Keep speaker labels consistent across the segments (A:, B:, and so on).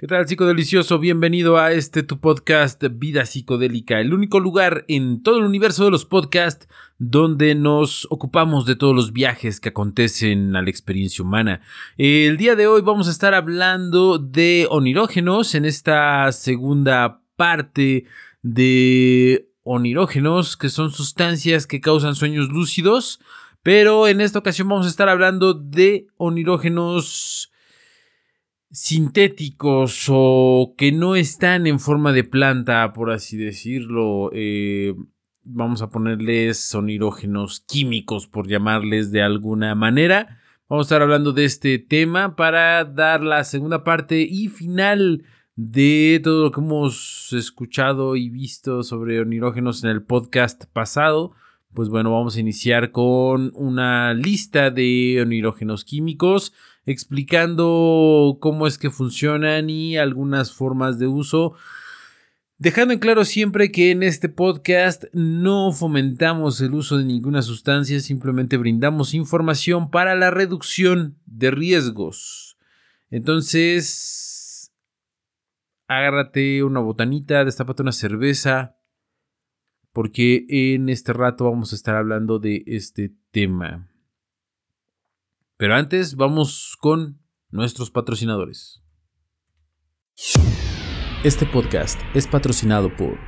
A: ¿Qué tal, psicodelicioso? Bienvenido a este tu podcast Vida Psicodélica, el único lugar en todo el universo de los podcasts donde nos ocupamos de todos los viajes que acontecen a la experiencia humana. El día de hoy vamos a estar hablando de onirógenos en esta segunda parte de onirógenos, que son sustancias que causan sueños lúcidos, pero en esta ocasión vamos a estar hablando de onirógenos sintéticos o que no están en forma de planta, por así decirlo. Eh, vamos a ponerles sonirógenos químicos, por llamarles de alguna manera. Vamos a estar hablando de este tema para dar la segunda parte y final de todo lo que hemos escuchado y visto sobre onirógenos en el podcast pasado. Pues bueno, vamos a iniciar con una lista de onirógenos químicos explicando cómo es que funcionan y algunas formas de uso. Dejando en claro siempre que en este podcast no fomentamos el uso de ninguna sustancia, simplemente brindamos información para la reducción de riesgos. Entonces, agárrate una botanita, destápate una cerveza, porque en este rato vamos a estar hablando de este tema. Pero antes vamos con nuestros patrocinadores. Este podcast es patrocinado por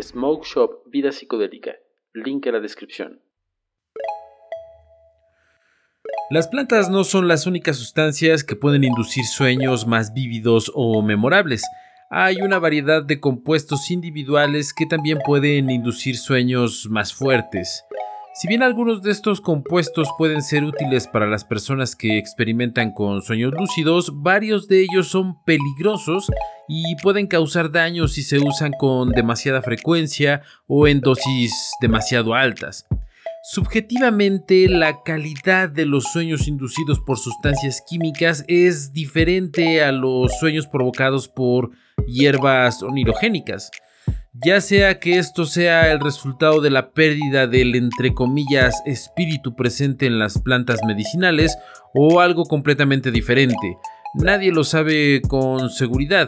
B: Smoke Shop Vida Psicodélica. Link en la descripción.
A: Las plantas no son las únicas sustancias que pueden inducir sueños más vívidos o memorables. Hay una variedad de compuestos individuales que también pueden inducir sueños más fuertes. Si bien algunos de estos compuestos pueden ser útiles para las personas que experimentan con sueños lúcidos, varios de ellos son peligrosos y pueden causar daño si se usan con demasiada frecuencia o en dosis demasiado altas. Subjetivamente, la calidad de los sueños inducidos por sustancias químicas es diferente a los sueños provocados por hierbas onirogénicas ya sea que esto sea el resultado de la pérdida del entre comillas espíritu presente en las plantas medicinales o algo completamente diferente. Nadie lo sabe con seguridad.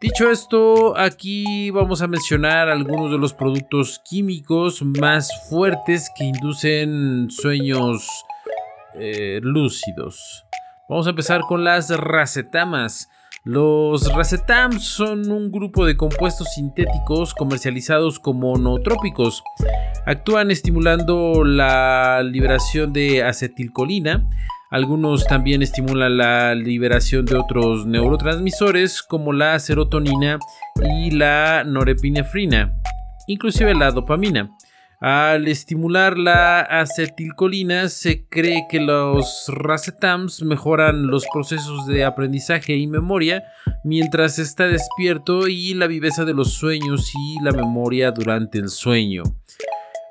A: Dicho esto, aquí vamos a mencionar algunos de los productos químicos más fuertes que inducen sueños eh, lúcidos. Vamos a empezar con las racetamas. Los racetams son un grupo de compuestos sintéticos comercializados como nootrópicos. Actúan estimulando la liberación de acetilcolina. Algunos también estimulan la liberación de otros neurotransmisores como la serotonina y la norepinefrina, inclusive la dopamina. Al estimular la acetilcolina, se cree que los racetams mejoran los procesos de aprendizaje y memoria mientras está despierto y la viveza de los sueños y la memoria durante el sueño.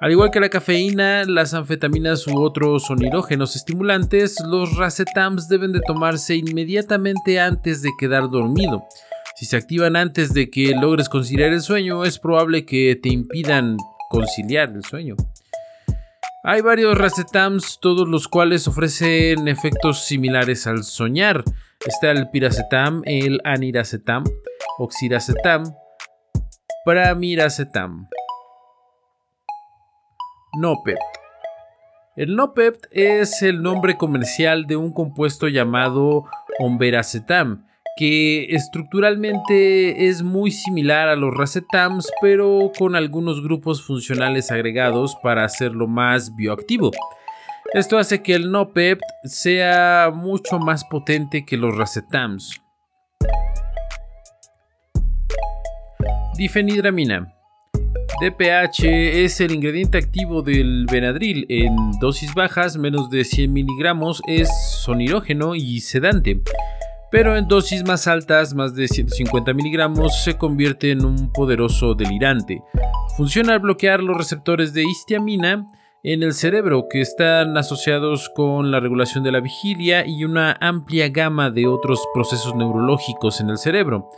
A: Al igual que la cafeína, las anfetaminas u otros sonirógenos estimulantes, los racetams deben de tomarse inmediatamente antes de quedar dormido. Si se activan antes de que logres conciliar el sueño, es probable que te impidan conciliar el sueño. Hay varios racetams, todos los cuales ofrecen efectos similares al soñar. Está el piracetam, el aniracetam, oxiracetam, pramiracetam. Nopept. El Nopept es el nombre comercial de un compuesto llamado omberacetam, que estructuralmente es muy similar a los racetams, pero con algunos grupos funcionales agregados para hacerlo más bioactivo. Esto hace que el NOPEPT sea mucho más potente que los racetams. Difenidramina. DPH es el ingrediente activo del Benadryl. En dosis bajas, menos de 100 miligramos, es sonirógeno y sedante pero en dosis más altas, más de 150 miligramos, se convierte en un poderoso delirante. Funciona al bloquear los receptores de histamina en el cerebro que están asociados con la regulación de la vigilia y una amplia gama de otros procesos neurológicos en el cerebro.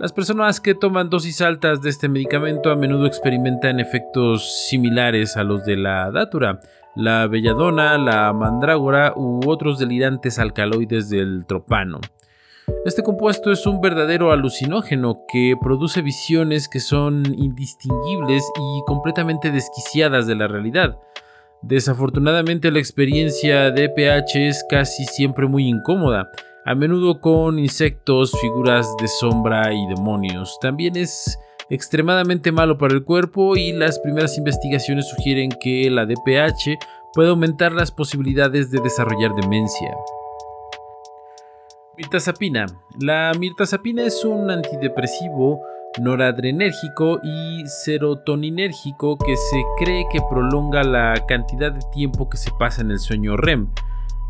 A: Las personas que toman dosis altas de este medicamento a menudo experimentan efectos similares a los de la datura, la belladona, la mandrágora u otros delirantes alcaloides del tropano. Este compuesto es un verdadero alucinógeno que produce visiones que son indistinguibles y completamente desquiciadas de la realidad. Desafortunadamente la experiencia de pH es casi siempre muy incómoda, a menudo con insectos, figuras de sombra y demonios. También es extremadamente malo para el cuerpo y las primeras investigaciones sugieren que la DPH puede aumentar las posibilidades de desarrollar demencia. Mirtazapina. La mirtazapina es un antidepresivo noradrenérgico y serotoninérgico que se cree que prolonga la cantidad de tiempo que se pasa en el sueño REM,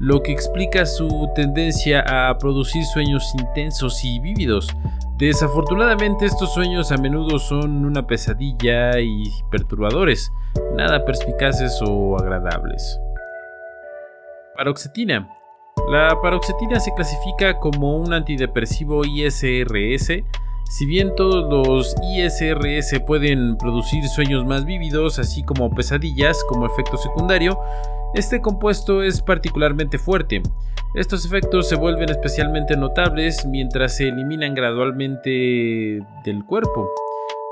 A: lo que explica su tendencia a producir sueños intensos y vívidos. Desafortunadamente estos sueños a menudo son una pesadilla y perturbadores, nada perspicaces o agradables. Paroxetina. La paroxetina se clasifica como un antidepresivo ISRS. Si bien todos los ISRS pueden producir sueños más vívidos, así como pesadillas como efecto secundario, este compuesto es particularmente fuerte. Estos efectos se vuelven especialmente notables mientras se eliminan gradualmente del cuerpo.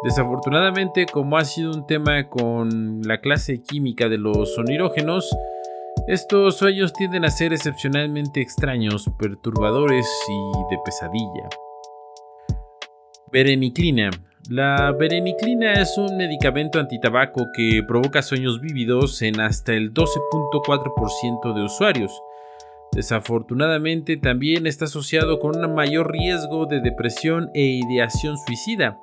A: Desafortunadamente, como ha sido un tema con la clase química de los sonirógenos, estos sueños tienden a ser excepcionalmente extraños, perturbadores y de pesadilla. Bereniclina. La bereniclina es un medicamento antitabaco que provoca sueños vívidos en hasta el 12.4% de usuarios. Desafortunadamente también está asociado con un mayor riesgo de depresión e ideación suicida,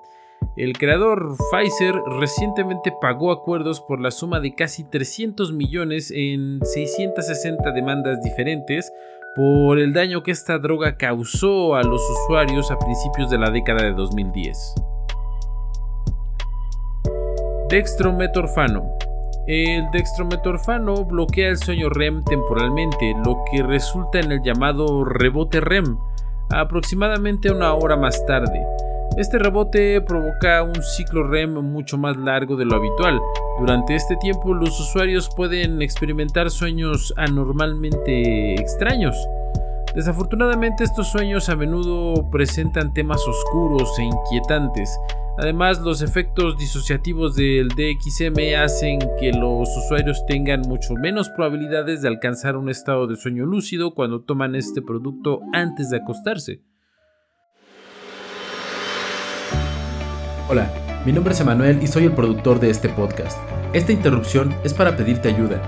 A: el creador Pfizer recientemente pagó acuerdos por la suma de casi 300 millones en 660 demandas diferentes por el daño que esta droga causó a los usuarios a principios de la década de 2010. Dextrometorfano. El dextrometorfano bloquea el sueño REM temporalmente, lo que resulta en el llamado rebote REM, aproximadamente una hora más tarde. Este rebote provoca un ciclo REM mucho más largo de lo habitual. Durante este tiempo los usuarios pueden experimentar sueños anormalmente extraños. Desafortunadamente estos sueños a menudo presentan temas oscuros e inquietantes. Además, los efectos disociativos del DXM hacen que los usuarios tengan mucho menos probabilidades de alcanzar un estado de sueño lúcido cuando toman este producto antes de acostarse.
C: Hola, mi nombre es Emanuel y soy el productor de este podcast. Esta interrupción es para pedirte ayuda.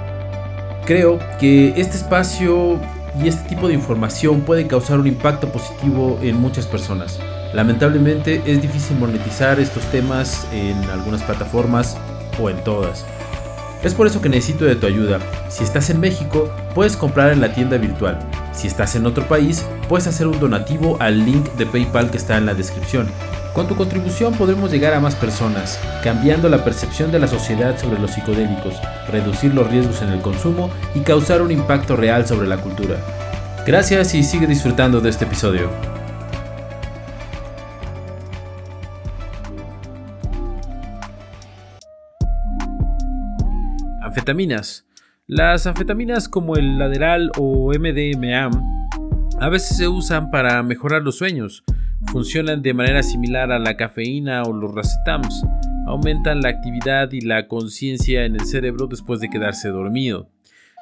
C: Creo que este espacio y este tipo de información puede causar un impacto positivo en muchas personas. Lamentablemente es difícil monetizar estos temas en algunas plataformas o en todas. Es por eso que necesito de tu ayuda. Si estás en México, puedes comprar en la tienda virtual. Si estás en otro país, puedes hacer un donativo al link de PayPal que está en la descripción. Con tu contribución podremos llegar a más personas, cambiando la percepción de la sociedad sobre los psicodélicos, reducir los riesgos en el consumo y causar un impacto real sobre la cultura. Gracias y sigue disfrutando de este episodio.
A: Anfetaminas. Las anfetaminas como el lateral o MDMA a veces se usan para mejorar los sueños, funcionan de manera similar a la cafeína o los racetams, aumentan la actividad y la conciencia en el cerebro después de quedarse dormido.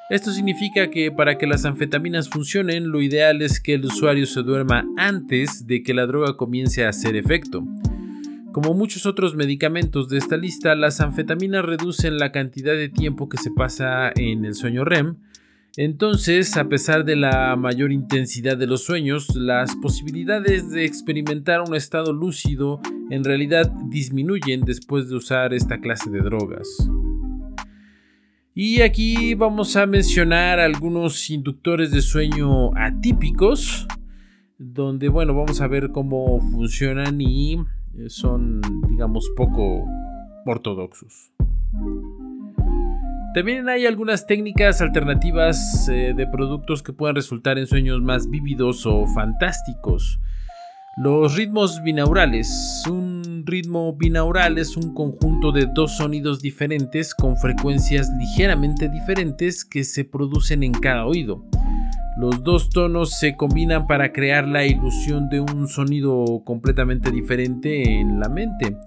A: Esto significa que para que las anfetaminas funcionen, lo ideal es que el usuario se duerma antes de que la droga comience a hacer efecto. Como muchos otros medicamentos de esta lista, las anfetaminas reducen la cantidad de tiempo que se pasa en el sueño REM, entonces, a pesar de la mayor intensidad de los sueños, las posibilidades de experimentar un estado lúcido en realidad disminuyen después de usar esta clase de drogas. Y aquí vamos a mencionar algunos inductores de sueño atípicos, donde bueno, vamos a ver cómo funcionan y son, digamos, poco ortodoxos. También hay algunas técnicas alternativas eh, de productos que puedan resultar en sueños más vívidos o fantásticos. Los ritmos binaurales. Un ritmo binaural es un conjunto de dos sonidos diferentes con frecuencias ligeramente diferentes que se producen en cada oído. Los dos tonos se combinan para crear la ilusión de un sonido completamente diferente en la mente.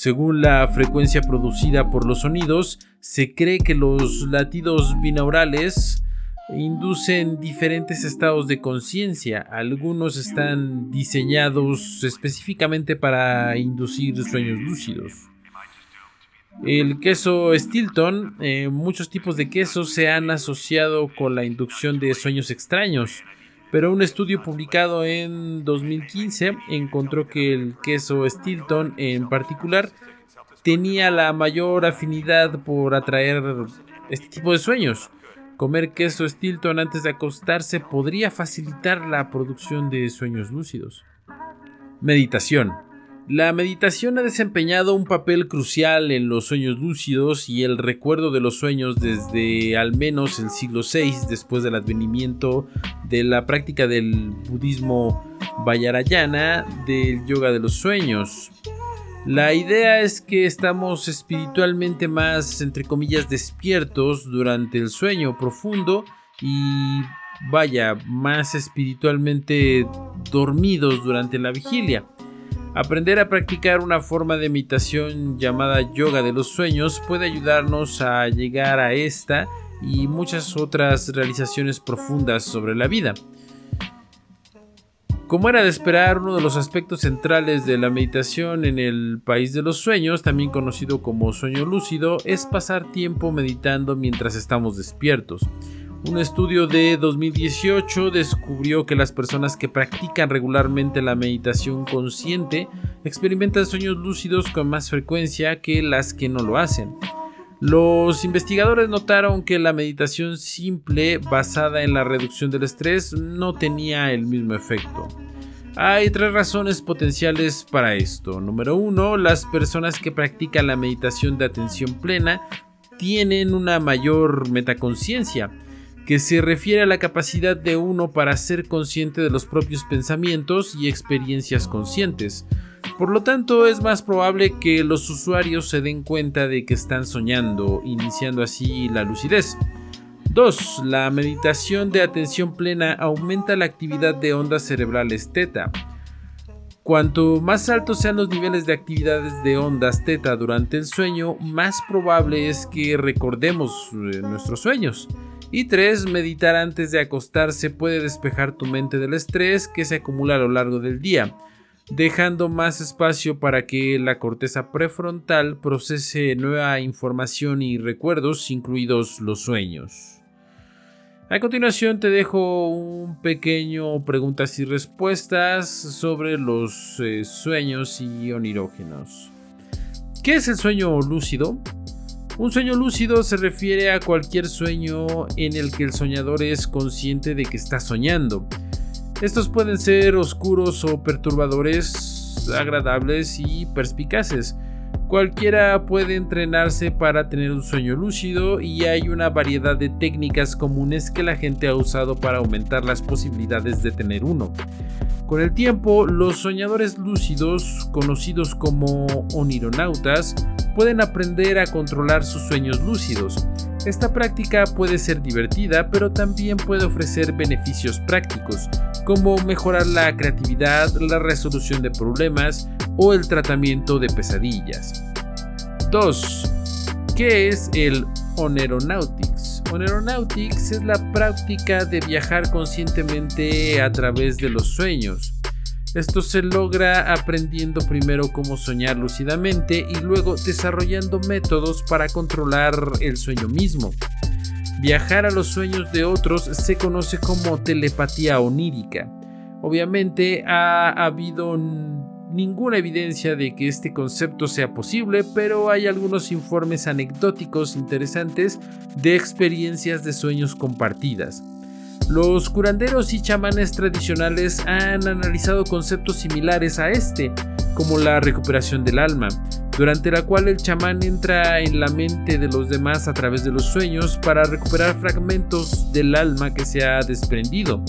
A: Según la frecuencia producida por los sonidos, se cree que los latidos binaurales inducen diferentes estados de conciencia. Algunos están diseñados específicamente para inducir sueños lúcidos. El queso Stilton, eh, muchos tipos de quesos se han asociado con la inducción de sueños extraños, pero un estudio publicado en 2015 encontró que el queso Stilton en particular tenía la mayor afinidad por atraer este tipo de sueños. Comer queso Stilton antes de acostarse podría facilitar la producción de sueños lúcidos. Meditación. La meditación ha desempeñado un papel crucial en los sueños lúcidos y el recuerdo de los sueños desde al menos el siglo VI después del advenimiento de la práctica del budismo Vajrayana del yoga de los sueños. La idea es que estamos espiritualmente más, entre comillas, despiertos durante el sueño profundo y vaya, más espiritualmente dormidos durante la vigilia. Aprender a practicar una forma de meditación llamada yoga de los sueños puede ayudarnos a llegar a esta y muchas otras realizaciones profundas sobre la vida. Como era de esperar, uno de los aspectos centrales de la meditación en el país de los sueños, también conocido como sueño lúcido, es pasar tiempo meditando mientras estamos despiertos. Un estudio de 2018 descubrió que las personas que practican regularmente la meditación consciente experimentan sueños lúcidos con más frecuencia que las que no lo hacen. Los investigadores notaron que la meditación simple basada en la reducción del estrés no tenía el mismo efecto. Hay tres razones potenciales para esto. Número uno, las personas que practican la meditación de atención plena tienen una mayor metaconciencia que se refiere a la capacidad de uno para ser consciente de los propios pensamientos y experiencias conscientes. Por lo tanto, es más probable que los usuarios se den cuenta de que están soñando, iniciando así la lucidez. 2. La meditación de atención plena aumenta la actividad de ondas cerebrales teta. Cuanto más altos sean los niveles de actividades de ondas teta durante el sueño, más probable es que recordemos eh, nuestros sueños. Y 3. Meditar antes de acostarse puede despejar tu mente del estrés que se acumula a lo largo del día, dejando más espacio para que la corteza prefrontal procese nueva información y recuerdos, incluidos los sueños. A continuación te dejo un pequeño preguntas y respuestas sobre los eh, sueños y onirógenos. ¿Qué es el sueño lúcido? Un sueño lúcido se refiere a cualquier sueño en el que el soñador es consciente de que está soñando. Estos pueden ser oscuros o perturbadores, agradables y perspicaces. Cualquiera puede entrenarse para tener un sueño lúcido y hay una variedad de técnicas comunes que la gente ha usado para aumentar las posibilidades de tener uno. Con el tiempo, los soñadores lúcidos, conocidos como onironautas, pueden aprender a controlar sus sueños lúcidos. Esta práctica puede ser divertida, pero también puede ofrecer beneficios prácticos, como mejorar la creatividad, la resolución de problemas o el tratamiento de pesadillas. 2. ¿Qué es el Oneronautics? Oneronautics es la práctica de viajar conscientemente a través de los sueños. Esto se logra aprendiendo primero cómo soñar lúcidamente y luego desarrollando métodos para controlar el sueño mismo. Viajar a los sueños de otros se conoce como telepatía onírica. Obviamente ha habido ninguna evidencia de que este concepto sea posible, pero hay algunos informes anecdóticos interesantes de experiencias de sueños compartidas. Los curanderos y chamanes tradicionales han analizado conceptos similares a este, como la recuperación del alma, durante la cual el chamán entra en la mente de los demás a través de los sueños para recuperar fragmentos del alma que se ha desprendido,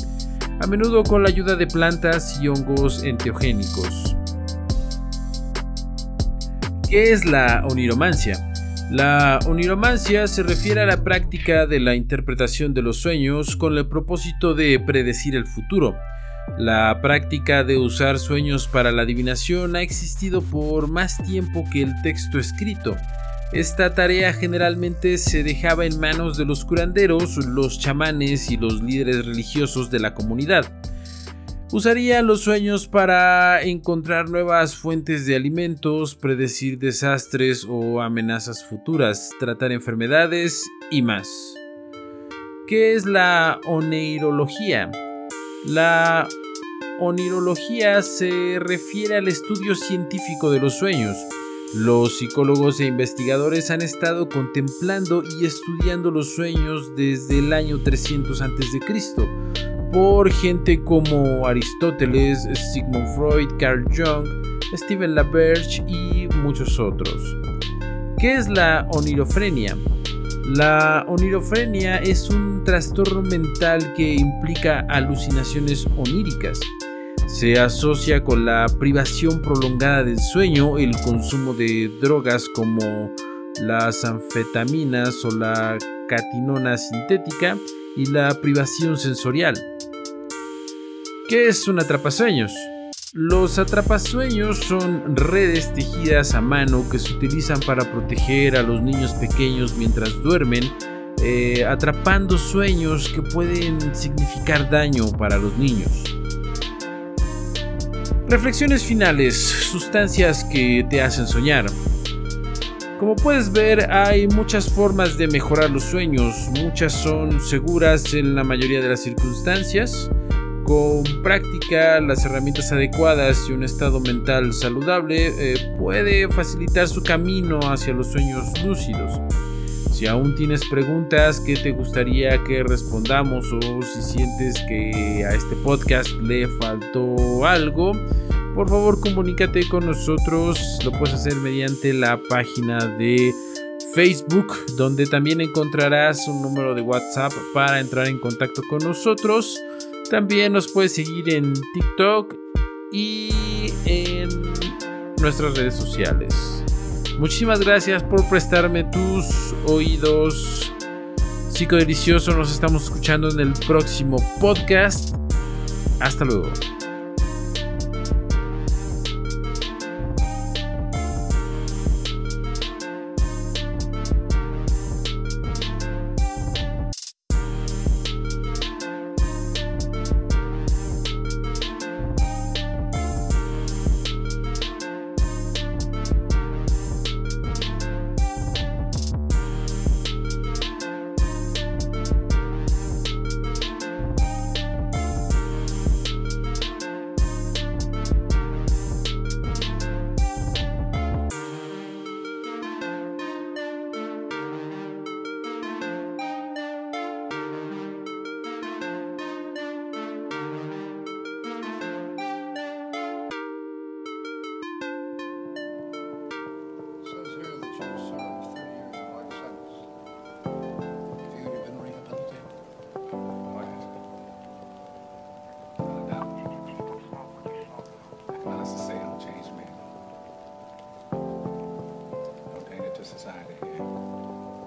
A: a menudo con la ayuda de plantas y hongos enteogénicos. ¿Qué es la oniromancia? La oniromancia se refiere a la práctica de la interpretación de los sueños con el propósito de predecir el futuro. La práctica de usar sueños para la adivinación ha existido por más tiempo que el texto escrito. Esta tarea generalmente se dejaba en manos de los curanderos, los chamanes y los líderes religiosos de la comunidad. Usaría los sueños para encontrar nuevas fuentes de alimentos, predecir desastres o amenazas futuras, tratar enfermedades y más. ¿Qué es la oneirología? La onirología se refiere al estudio científico de los sueños. Los psicólogos e investigadores han estado contemplando y estudiando los sueños desde el año 300 a.C por gente como Aristóteles, Sigmund Freud, Carl Jung, Stephen LaBerge y muchos otros. ¿Qué es la onirofrenia? La onirofrenia es un trastorno mental que implica alucinaciones oníricas. Se asocia con la privación prolongada del sueño, el consumo de drogas como las anfetaminas o la catinona sintética y la privación sensorial. ¿Qué es un atrapasueños? Los atrapasueños son redes tejidas a mano que se utilizan para proteger a los niños pequeños mientras duermen, eh, atrapando sueños que pueden significar daño para los niños. Reflexiones finales, sustancias que te hacen soñar. Como puedes ver, hay muchas formas de mejorar los sueños, muchas son seguras en la mayoría de las circunstancias, con práctica, las herramientas adecuadas y un estado mental saludable eh, puede facilitar su camino hacia los sueños lúcidos. Si aún tienes preguntas que te gustaría que respondamos o si sientes que a este podcast le faltó algo, por favor comunícate con nosotros. Lo puedes hacer mediante la página de Facebook, donde también encontrarás un número de WhatsApp para entrar en contacto con nosotros. También nos puedes seguir en TikTok y en nuestras redes sociales. Muchísimas gracias por prestarme tus oídos. Psico Delicioso, nos estamos escuchando en el próximo podcast. Hasta luego.